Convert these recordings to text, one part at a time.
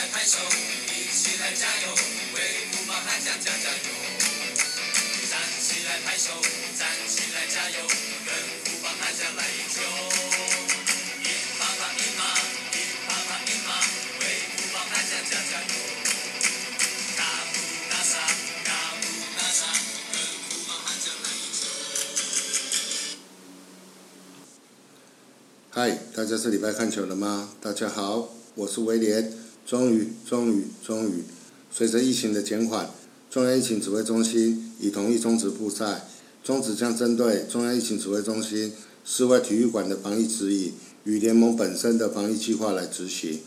来拍手，一起来加油，为富邦悍将加加油！站起来拍手，站起来加油，跟富邦悍将来一球！一趴趴一马，一趴趴一马，为富邦悍将加加油！大步大杀，大步大杀，跟富邦悍将来一球！嗨，大家这礼拜看球了吗？大家好，我是威廉。终于，终于，终于，随着疫情的减缓，中央疫情指挥中心已同意终止布赛。终止将针对中央疫情指挥中心室外体育馆的防疫指引与联盟本身的防疫计划来执行。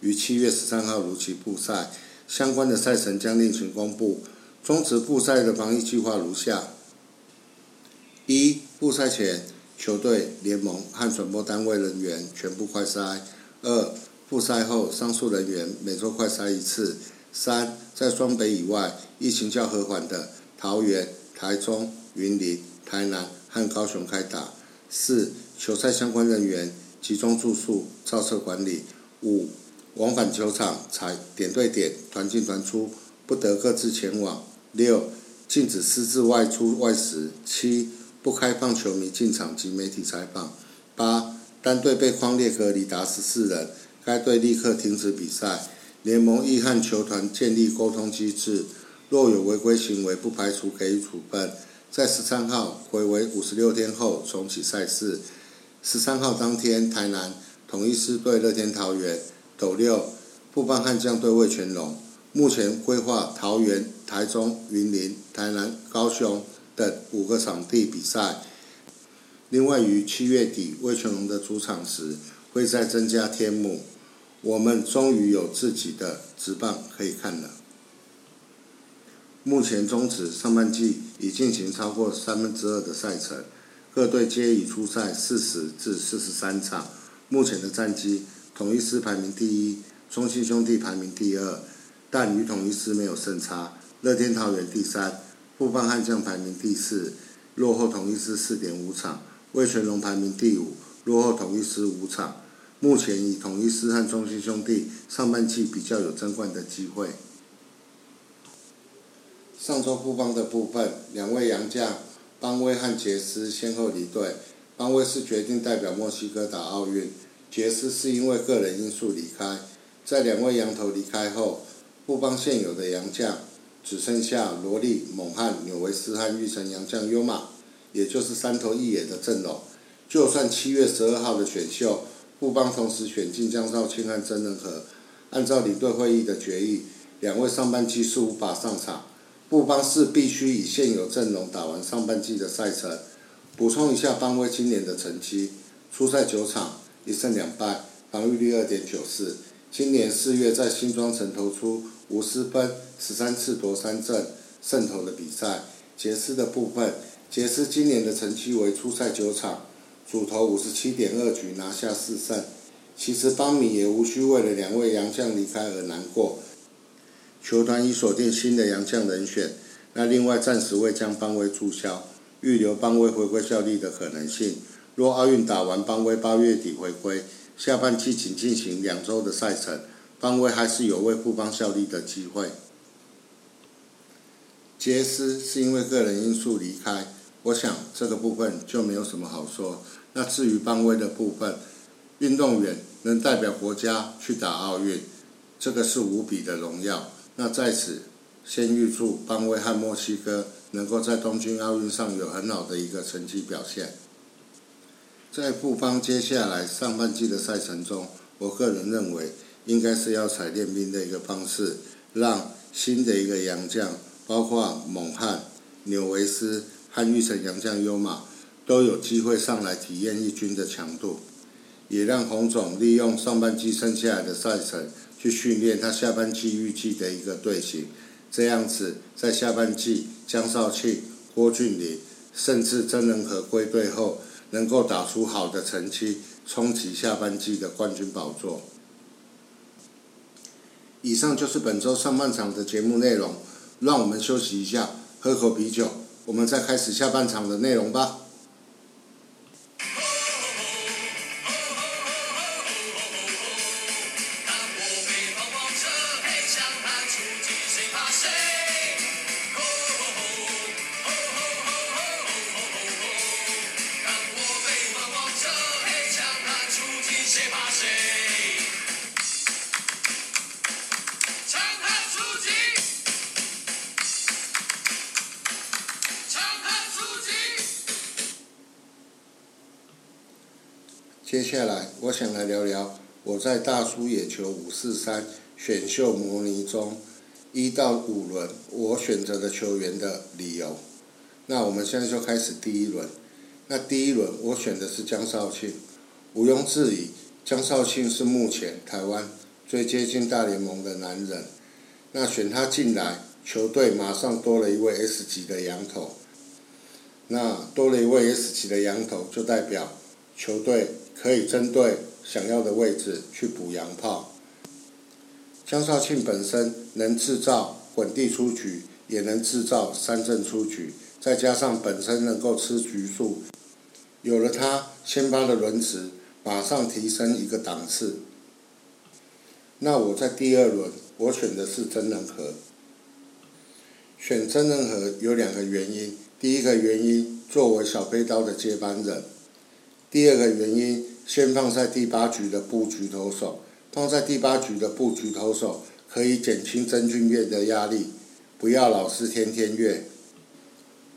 于七月十三号如期布赛，相关的赛程将另行公布。终止布赛的防疫计划如下：一、布赛前。球队、联盟和转播单位人员全部快筛。二、复赛后，上述人员每周快筛一次。三、在双北以外疫情较和缓的桃园、台中、云林、台南和高雄开打。四、球赛相关人员集中住宿、照册管理。五、往返球场采点对点、团进团出，不得各自前往。六、禁止私自外出外食。七、不开放球迷进场及媒体采访。八、单队被框列隔离达十四人，该队立刻停止比赛。联盟亦和球团建立沟通机制，若有违规行为，不排除给予处分。在十三号回为五十六天后重启赛事。十三号当天，台南统一狮队乐天桃园，斗六富邦悍将对魏全龙。目前规划桃园、台中、云林、台南、高雄。等五个场地比赛。另外，于七月底魏全龙的主场时，会再增加天幕。我们终于有自己的直棒可以看了。目前中止上半季已进行超过三分之二的赛程，各队皆已出赛四十至四十三场。目前的战绩，统一师排名第一，中信兄弟排名第二，但与统一师没有胜差。乐天桃园第三。富邦悍将排名第四，落后统一师四点五场；魏全龙排名第五，落后统一师五场。目前以统一师和中心兄弟上半季比较有争冠的机会。上周布邦的部分，两位洋将邦威和杰斯先后离队。邦威是决定代表墨西哥打奥运，杰斯是因为个人因素离开。在两位洋头离开后，布邦现有的洋将。只剩下罗莉、猛汉、纽维斯和玉成洋将优马，也就是三头一野的阵容。就算七月十二号的选秀，布邦同时选进江少庆和曾仁和，按照领队会议的决议，两位上半季是无法上场。布邦是必须以现有阵容打完上半季的赛程。补充一下邦威今年的成绩：初赛九场，一胜两败，防御率二点九四。今年四月在新庄城投出五十分、十三次夺三振胜投的比赛。杰斯的部分，杰斯今年的成绩为初赛九场，主投五十七点二局拿下四胜。其实邦米也无需为了两位洋将离开而难过，球团已锁定新的洋将人选。那另外暂时未将邦威注销，预留邦威回归效力的可能性。若奥运打完，邦威八月底回归。下半季仅进行两周的赛程，邦威还是有为富邦效力的机会。杰斯是因为个人因素离开，我想这个部分就没有什么好说。那至于邦威的部分，运动员能代表国家去打奥运，这个是无比的荣耀。那在此，先预祝邦威和墨西哥能够在东京奥运上有很好的一个成绩表现。在布邦接下来上半季的赛程中，我个人认为应该是要采练兵的一个方式，让新的一个洋将，包括猛汉、纽维斯和玉成洋将优马，都有机会上来体验一军的强度，也让洪总利用上半季剩下来的赛程去训练他下半季预计的一个队形，这样子在下半季江少庆、郭俊麟，甚至曾仁和归队后。能够打出好的成绩，冲击下半季的冠军宝座。以上就是本周上半场的节目内容，让我们休息一下，喝口啤酒，我们再开始下半场的内容吧。接下来，我想来聊聊我在大叔野球五四三选秀模拟中一到五轮我选择的球员的理由。那我们现在就开始第一轮。那第一轮我选的是江少庆，毋庸置疑，江少庆是目前台湾最接近大联盟的男人。那选他进来，球队马上多了一位 S 级的羊头。那多了一位 S 级的羊头，就代表球队。可以针对想要的位置去补洋炮。江少庆本身能制造滚地出局，也能制造三振出局，再加上本身能够吃局数，有了他先发的轮值，马上提升一个档次。那我在第二轮，我选的是曾仁和。选曾仁和有两个原因，第一个原因作为小飞刀的接班人，第二个原因。先放在第八局的布局投手，放在第八局的布局投手可以减轻曾俊岳的压力，不要老是天天越，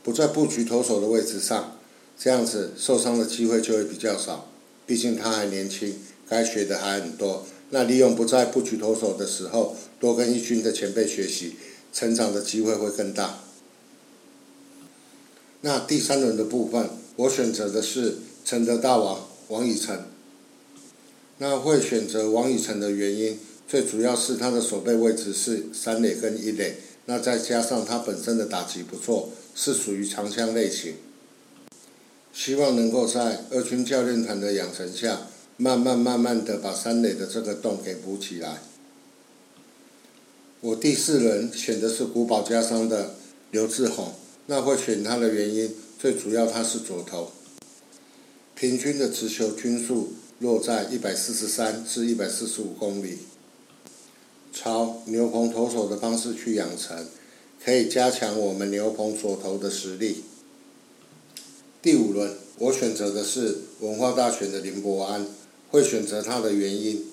不在布局投手的位置上，这样子受伤的机会就会比较少。毕竟他还年轻，该学的还很多。那利用不在布局投手的时候，多跟一军的前辈学习，成长的机会会更大。那第三轮的部分，我选择的是承德大王。王以诚，那会选择王以诚的原因，最主要是他的守备位置是三垒跟一垒，那再加上他本身的打击不错，是属于长枪类型，希望能够在二军教练团的养成下，慢慢慢慢的把三垒的这个洞给补起来。我第四轮选的是古堡家商的刘志宏，那会选他的原因，最主要他是左投。平均的直球均速落在一百四十三至一百四十五公里，朝牛棚投手的方式去养成，可以加强我们牛棚所投的实力。第五轮，我选择的是文化大学的林伯安，会选择他的原因，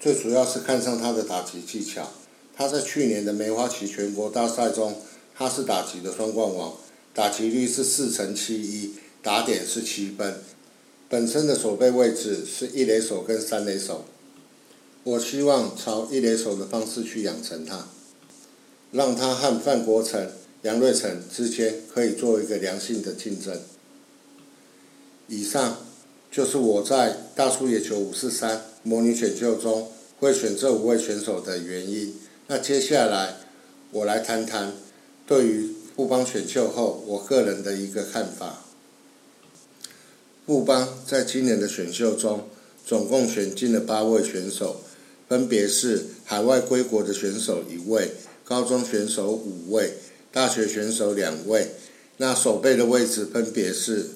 最主要是看上他的打击技巧。他在去年的梅花旗全国大赛中，他是打击的双冠王，打击率是四成七一。打点是七分，本身的守备位置是一垒手跟三垒手，我希望朝一垒手的方式去养成他，让他和范国成、杨瑞成之间可以做一个良性的竞争。以上就是我在大叔野球五四三模拟选秀中会选这五位选手的原因。那接下来我来谈谈对于富邦选秀后我个人的一个看法。富邦在今年的选秀中，总共选进了八位选手，分别是海外归国的选手一位，高中选手五位，大学选手两位。那守备的位置分别是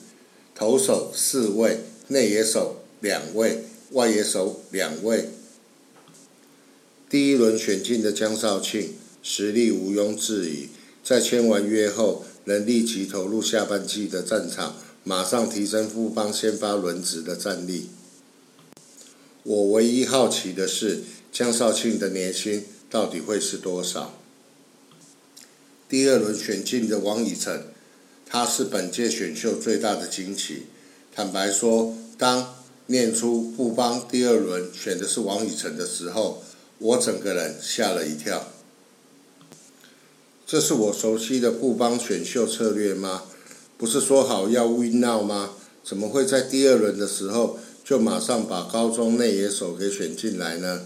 投手四位，内野手两位，外野手两位。第一轮选进的江少庆，实力毋庸置疑，在签完约后，能立即投入下半季的战场。马上提升富邦先发轮值的战力。我唯一好奇的是江少庆的年薪到底会是多少？第二轮选进的王以诚，他是本届选秀最大的惊奇。坦白说，当念出富邦第二轮选的是王以诚的时候，我整个人吓了一跳。这是我熟悉的富邦选秀策略吗？不是说好要 win now 吗？怎么会在第二轮的时候就马上把高中内野手给选进来呢？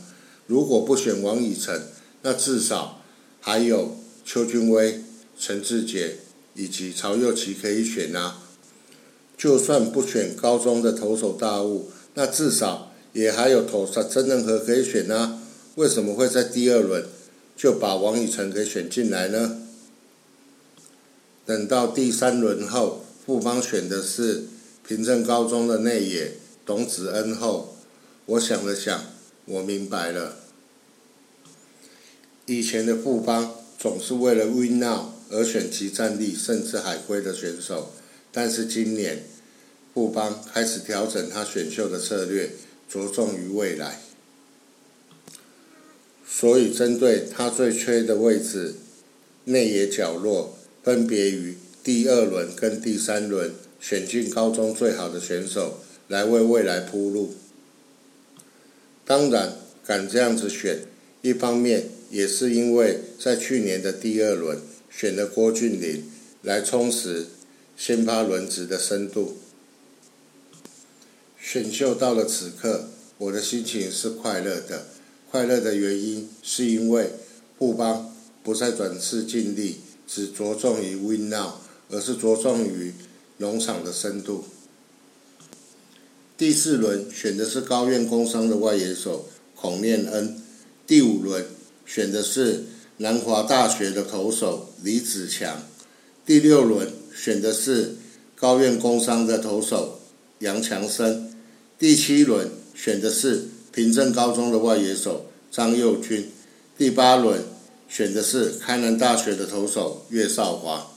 如果不选王以诚，那至少还有邱俊威、陈志杰以及曹佑琪可以选啊。就算不选高中的投手大物，那至少也还有投手曾仁和可以选啊。为什么会在第二轮就把王以诚给选进来呢？等到第三轮后，富邦选的是平镇高中的内野董子恩后，我想了想，我明白了。以前的富邦总是为了 win now 而选其战力甚至海归的选手，但是今年富邦开始调整他选秀的策略，着重于未来。所以针对他最缺的位置，内野角落。分别于第二轮跟第三轮选进高中最好的选手，来为未来铺路。当然，敢这样子选，一方面也是因为在去年的第二轮选了郭俊霖来充实先发轮值的深度。选秀到了此刻，我的心情是快乐的。快乐的原因是因为富邦不再转次尽力，只着重于 win now，而是着重于农场的深度。第四轮选的是高院工商的外野手孔念恩，第五轮选的是南华大学的投手李子强，第六轮选的是高院工商的投手杨强生。第七轮选的是平镇高中的外野手张佑军，第八轮选的是开南大学的投手岳少华。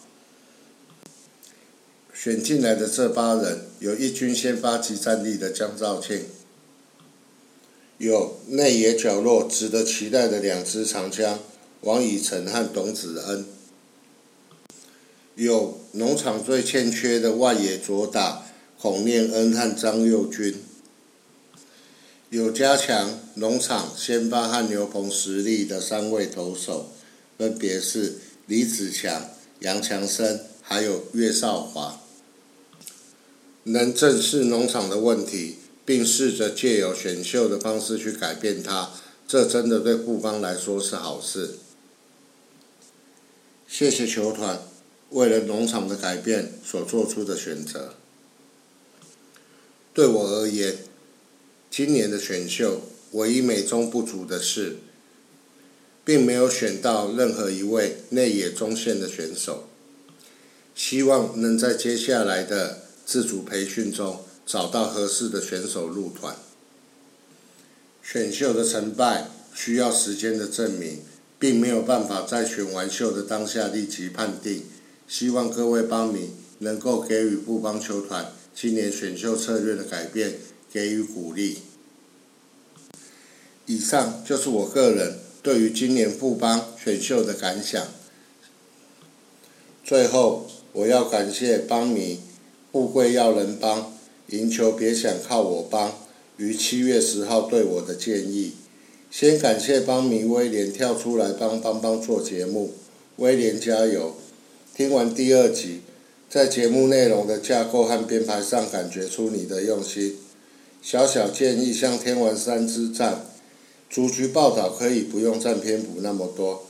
选进来的这八人，有一军先发级战力的江兆庆，有内野角落值得期待的两支长枪王以诚和董子恩，有农场最欠缺的外野左打。孔念恩和张佑军有加强农场先发和牛棚实力的三位投手，分别是李子强、杨强生，还有岳少华。能正视农场的问题，并试着借由选秀的方式去改变它，这真的对富邦来说是好事。谢谢球团为了农场的改变所做出的选择。对我而言，今年的选秀唯一美中不足的是，并没有选到任何一位内野中线的选手。希望能在接下来的自主培训中找到合适的选手入团。选秀的成败需要时间的证明，并没有办法在选完秀的当下立即判定。希望各位帮迷能够给予布邦球团。今年选秀策略的改变，给予鼓励。以上就是我个人对于今年富邦选秀的感想。最后，我要感谢邦迷富贵要人帮，赢球别想靠我帮，于七月十号对我的建议。先感谢邦迷威廉跳出来帮邦邦做节目，威廉加油！听完第二集。在节目内容的架构和编排上，感觉出你的用心。小小建议，像天王山之战，主局报道可以不用占篇幅那么多，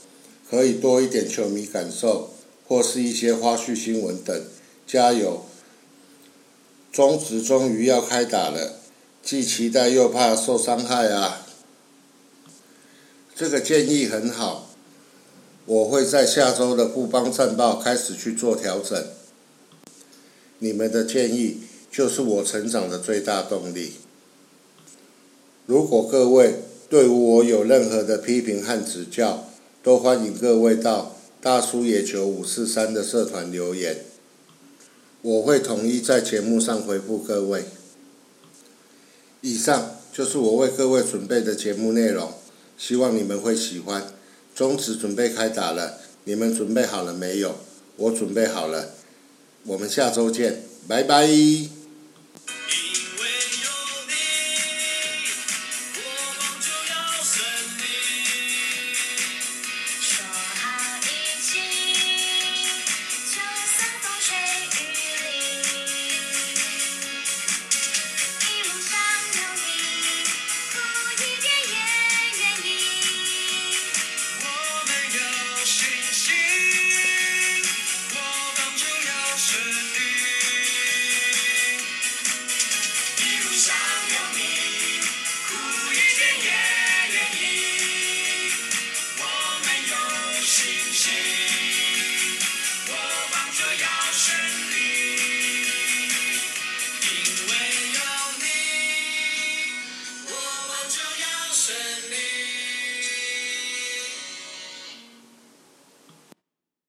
可以多一点球迷感受，或是一些花絮新闻等。加油！中职终于要开打了，既期待又怕受伤害啊！这个建议很好，我会在下周的布邦战报开始去做调整。你们的建议就是我成长的最大动力。如果各位对我有任何的批评和指教，都欢迎各位到大叔野球五四三的社团留言，我会统一在节目上回复各位。以上就是我为各位准备的节目内容，希望你们会喜欢。中止准备开打了，你们准备好了没有？我准备好了。我们下周见，拜拜。should